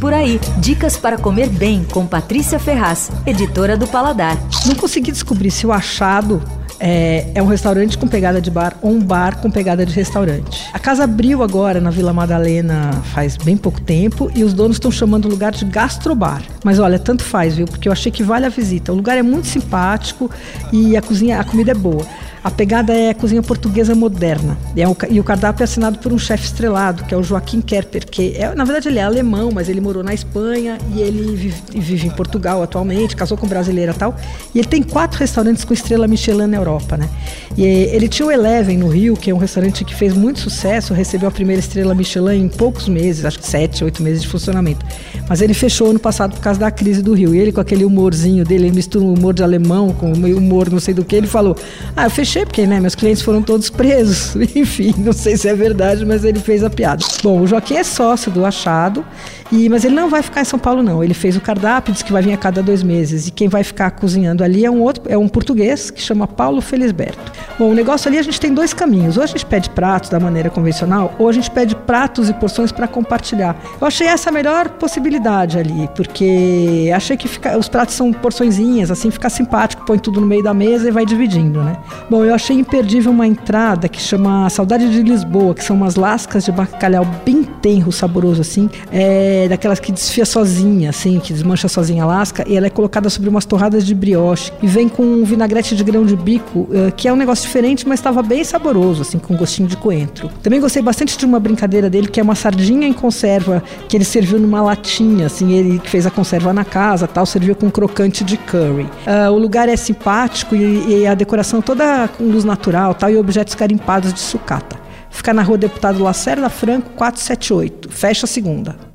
Por aí, dicas para comer bem com Patrícia Ferraz, editora do Paladar. Não consegui descobrir se o achado é, é, um restaurante com pegada de bar ou um bar com pegada de restaurante. A casa abriu agora na Vila Madalena faz bem pouco tempo e os donos estão chamando o lugar de gastrobar. Mas olha, tanto faz, viu? Porque eu achei que vale a visita. O lugar é muito simpático e a cozinha, a comida é boa. A pegada é cozinha portuguesa moderna. E, é o, e o cardápio é assinado por um chefe estrelado, que é o Joaquim Kerper, que é, na verdade ele é alemão, mas ele morou na Espanha e ele vive, vive em Portugal atualmente, casou com brasileira e tal. E ele tem quatro restaurantes com estrela Michelin na Europa, né? E ele tinha o Eleven no Rio, que é um restaurante que fez muito sucesso, recebeu a primeira estrela Michelin em poucos meses, acho que sete, oito meses de funcionamento. Mas ele fechou ano passado por causa da crise do Rio. E ele, com aquele humorzinho dele, ele mistura um humor de alemão com humor não sei do que, ele falou: Ah, eu fechei porque né, meus clientes foram todos presos. Enfim, não sei se é verdade, mas ele fez a piada. Bom, o Joaquim é sócio do Achado, e, mas ele não vai ficar em São Paulo, não. Ele fez o cardápio, disse que vai vir a cada dois meses. E quem vai ficar cozinhando ali é um outro, é um português que chama Paulo Felisberto. Bom, o negócio ali a gente tem dois caminhos. Ou a gente pede pratos da maneira convencional, ou a gente pede pratos e porções para compartilhar. Eu achei essa a melhor possibilidade ali, porque achei que fica, os pratos são porçõezinhas, assim fica simpático, põe tudo no meio da mesa e vai dividindo, né? Bom, eu achei imperdível uma entrada que chama Saudade de Lisboa, que são umas lascas de bacalhau bem tenro, saboroso assim, é daquelas que desfia sozinha, assim, que desmancha sozinha a lasca, e ela é colocada sobre umas torradas de brioche e vem com um vinagrete de grão de bico, eh, que é um negócio diferente, mas estava bem saboroso, assim, com gostinho de coentro. Também gostei bastante de uma brincadeira dele, que é uma sardinha em conserva, que ele serviu numa latinha, assim, ele fez a conserva na casa, tal, serviu com crocante de curry. Uh, o lugar é simpático e, e a decoração toda com luz natural, tal, e objetos carimpados de sucata. Fica na rua Deputado Lacerda Franco, 478. Fecha a segunda.